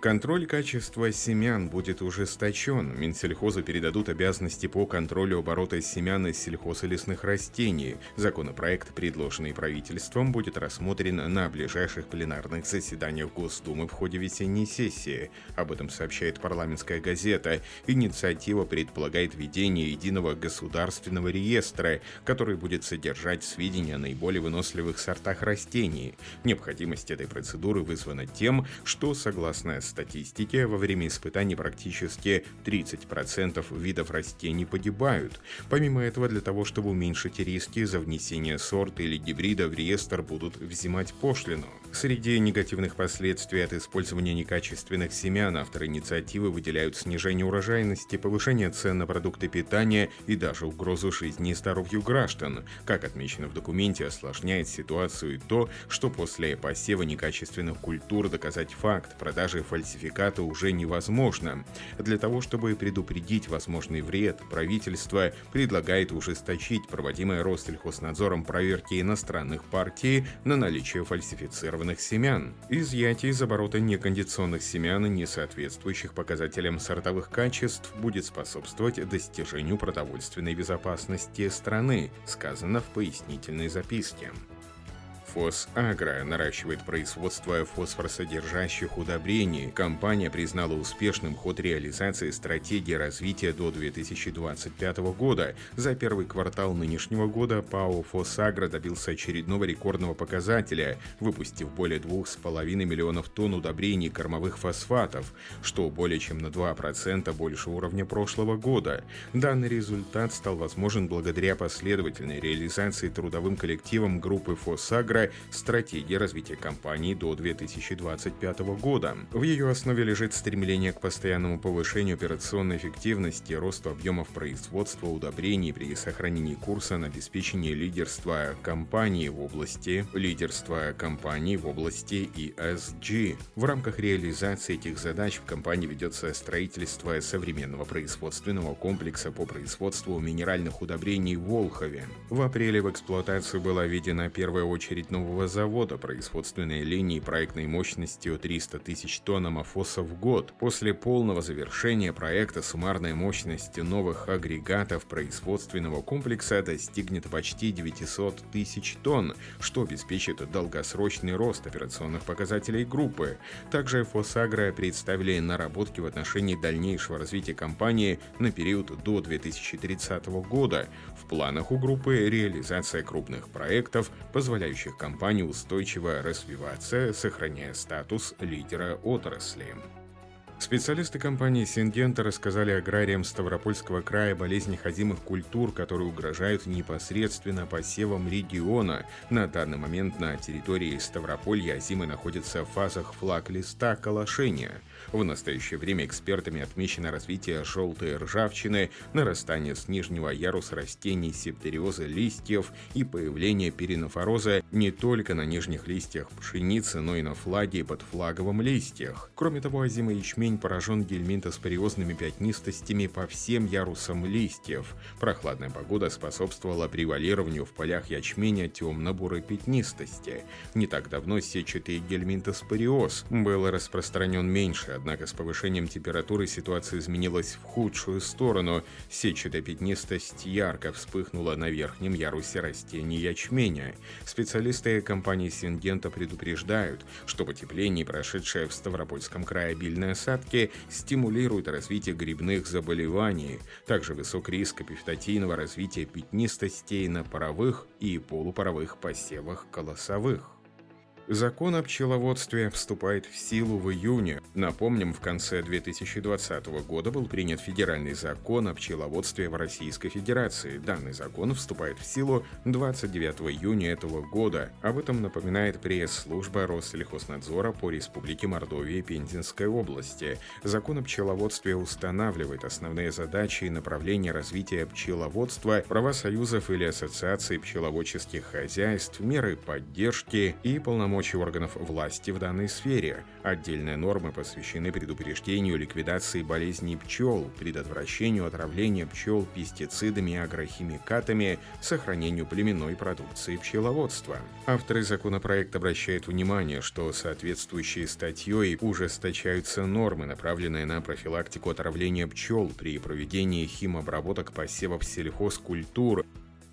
Контроль качества семян будет ужесточен. Минсельхозу передадут обязанности по контролю оборота семян из сельхоз и лесных растений. Законопроект, предложенный правительством, будет рассмотрен на ближайших пленарных заседаниях Госдумы в ходе весенней сессии. Об этом сообщает парламентская газета. Инициатива предполагает введение единого государственного реестра, который будет содержать сведения о наиболее выносливых сортах растений. Необходимость этой процедуры вызвана тем, что, согласно статистике, во время испытаний практически 30% видов растений погибают. Помимо этого, для того, чтобы уменьшить риски за внесение сорта или гибрида в реестр будут взимать пошлину. Среди негативных последствий от использования некачественных семян авторы инициативы выделяют снижение урожайности, повышение цен на продукты питания и даже угрозу жизни и здоровью граждан. Как отмечено в документе, осложняет ситуацию и то, что после посева некачественных культур доказать факт продажи фальсификата уже невозможно. Для того, чтобы предупредить возможный вред, правительство предлагает ужесточить проводимые Россельхознадзором проверки иностранных партий на наличие фальсифицированных семян. Изъятие из оборота некондиционных семян, не соответствующих показателям сортовых качеств, будет способствовать достижению продовольственной безопасности страны, сказано в пояснительной записке. Фосагро наращивает производство фосфорсодержащих удобрений. Компания признала успешным ход реализации стратегии развития до 2025 года. За первый квартал нынешнего года ПАО «Фосагро» добился очередного рекордного показателя, выпустив более 2,5 миллионов тонн удобрений кормовых фосфатов, что более чем на 2% больше уровня прошлого года. Данный результат стал возможен благодаря последовательной реализации трудовым коллективом группы «Фосагро» Стратегии развития компании до 2025 года. В ее основе лежит стремление к постоянному повышению операционной эффективности, росту объемов производства удобрений при сохранении курса на обеспечение лидерства компании в области лидерства компании в области ESG. В рамках реализации этих задач в компании ведется строительство современного производственного комплекса по производству минеральных удобрений в Волхове. В апреле в эксплуатацию была введена первая очередь нового завода производственной линии проектной мощностью 300 тысяч тонн амофоса в год. После полного завершения проекта суммарная мощность новых агрегатов производственного комплекса достигнет почти 900 тысяч тонн, что обеспечит долгосрочный рост операционных показателей группы. Также Фосагро представили наработки в отношении дальнейшего развития компании на период до 2030 года. В планах у группы реализация крупных проектов, позволяющих компании устойчиво развиваться, сохраняя статус лидера отрасли. Специалисты компании «Сингента» рассказали аграриям Ставропольского края болезни ходимых культур, которые угрожают непосредственно посевам региона. На данный момент на территории Ставрополья озимы находятся в фазах флаг листа колошения. В настоящее время экспертами отмечено развитие желтой ржавчины, нарастание с нижнего яруса растений септериоза листьев и появление перинофороза не только на нижних листьях пшеницы, но и на флаге и под флаговом листьях. Кроме того, озимый ячмень ячмень поражен гельминтоспориозными пятнистостями по всем ярусам листьев. Прохладная погода способствовала превалированию в полях ячменя темно-бурой пятнистости. Не так давно сетчатый гельминтоспориоз был распространен меньше, однако с повышением температуры ситуация изменилась в худшую сторону. Сетчатая пятнистость ярко вспыхнула на верхнем ярусе растений ячменя. Специалисты компании Сингента предупреждают, что потепление, прошедшее в Ставропольском крае обильная осадка, клетчатки стимулируют развитие грибных заболеваний. Также высок риск эпифитатийного развития пятнистостей на паровых и полупаровых посевах колосовых. Закон о пчеловодстве вступает в силу в июне. Напомним, в конце 2020 года был принят федеральный закон о пчеловодстве в Российской Федерации. Данный закон вступает в силу 29 июня этого года. Об этом напоминает пресс-служба Россельхознадзора по Республике Мордовия и Пензенской области. Закон о пчеловодстве устанавливает основные задачи и направления развития пчеловодства, права союзов или ассоциаций пчеловодческих хозяйств, меры поддержки и полномочия полномочий органов власти в данной сфере. Отдельные нормы посвящены предупреждению ликвидации болезней пчел, предотвращению отравления пчел пестицидами и агрохимикатами, сохранению племенной продукции пчеловодства. Авторы законопроекта обращают внимание, что соответствующей статьей ужесточаются нормы, направленные на профилактику отравления пчел при проведении химобработок посевов сельхозкультур,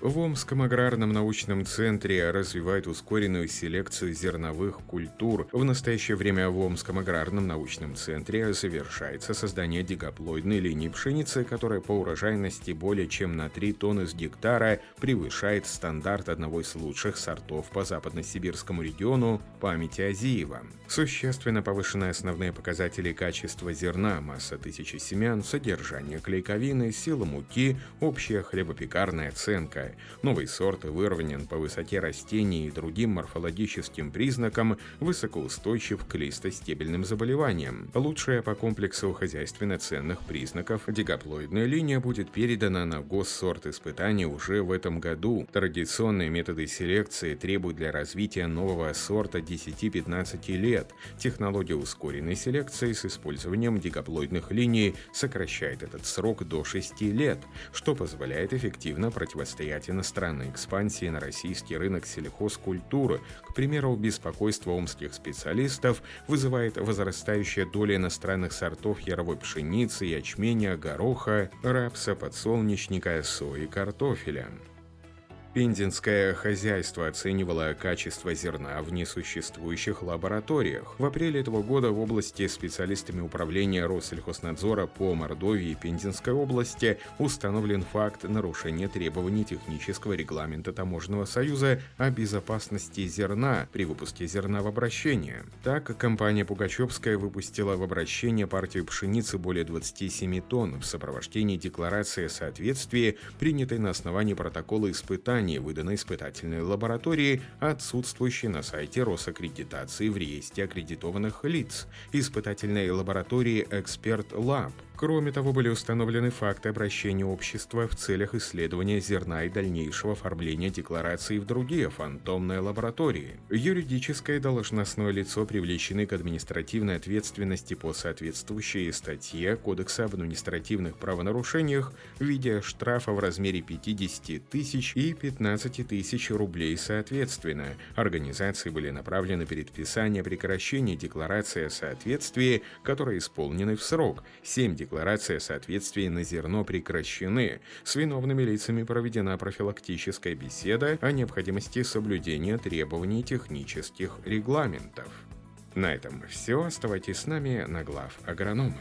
в Омском аграрном научном центре развивают ускоренную селекцию зерновых культур. В настоящее время в Омском аграрном научном центре завершается создание дигоплоидной линии пшеницы, которая по урожайности более чем на 3 тонны с гектара превышает стандарт одного из лучших сортов по западно-сибирскому региону памяти Азиева. Существенно повышены основные показатели качества зерна, масса тысячи семян, содержание клейковины, сила муки, общая хлебопекарная оценка. Новый сорт выровнен по высоте растений и другим морфологическим признакам, высокоустойчив к листостебельным заболеваниям. Лучшая по комплексу хозяйственно ценных признаков дигоплоидная линия будет передана на госсорт испытаний уже в этом году. Традиционные методы селекции требуют для развития нового сорта 10-15 лет. Технология ускоренной селекции с использованием дигоплоидных линий сокращает этот срок до 6 лет, что позволяет эффективно противостоять противостоять иностранной экспансии на российский рынок сельхозкультуры. К примеру, беспокойство омских специалистов вызывает возрастающая доля иностранных сортов яровой пшеницы, ячменя, гороха, рапса, подсолнечника, сои, картофеля. Пензенское хозяйство оценивало качество зерна в несуществующих лабораториях. В апреле этого года в области специалистами управления Россельхознадзора по Мордовии и Пензенской области установлен факт нарушения требований технического регламента Таможенного союза о безопасности зерна при выпуске зерна в обращение. Так, компания Пугачевская выпустила в обращение партию пшеницы более 27 тонн в сопровождении декларации о соответствии, принятой на основании протокола испытаний описании выданной испытательной лаборатории, отсутствующей на сайте Росаккредитации в реестре аккредитованных лиц, испытательной лаборатории «Эксперт Лаб», Кроме того, были установлены факты обращения общества в целях исследования зерна и дальнейшего оформления декларации в другие фантомные лаборатории. Юридическое и должностное лицо привлечены к административной ответственности по соответствующей статье Кодекса об административных правонарушениях в виде штрафа в размере 50 тысяч и 15 тысяч рублей соответственно. Организации были направлены перед писание прекращения декларации о соответствии, которые исполнены в срок. 7 деклараций декларации о соответствии на зерно прекращены. С виновными лицами проведена профилактическая беседа о необходимости соблюдения требований технических регламентов. На этом все. Оставайтесь с нами на глав агронома.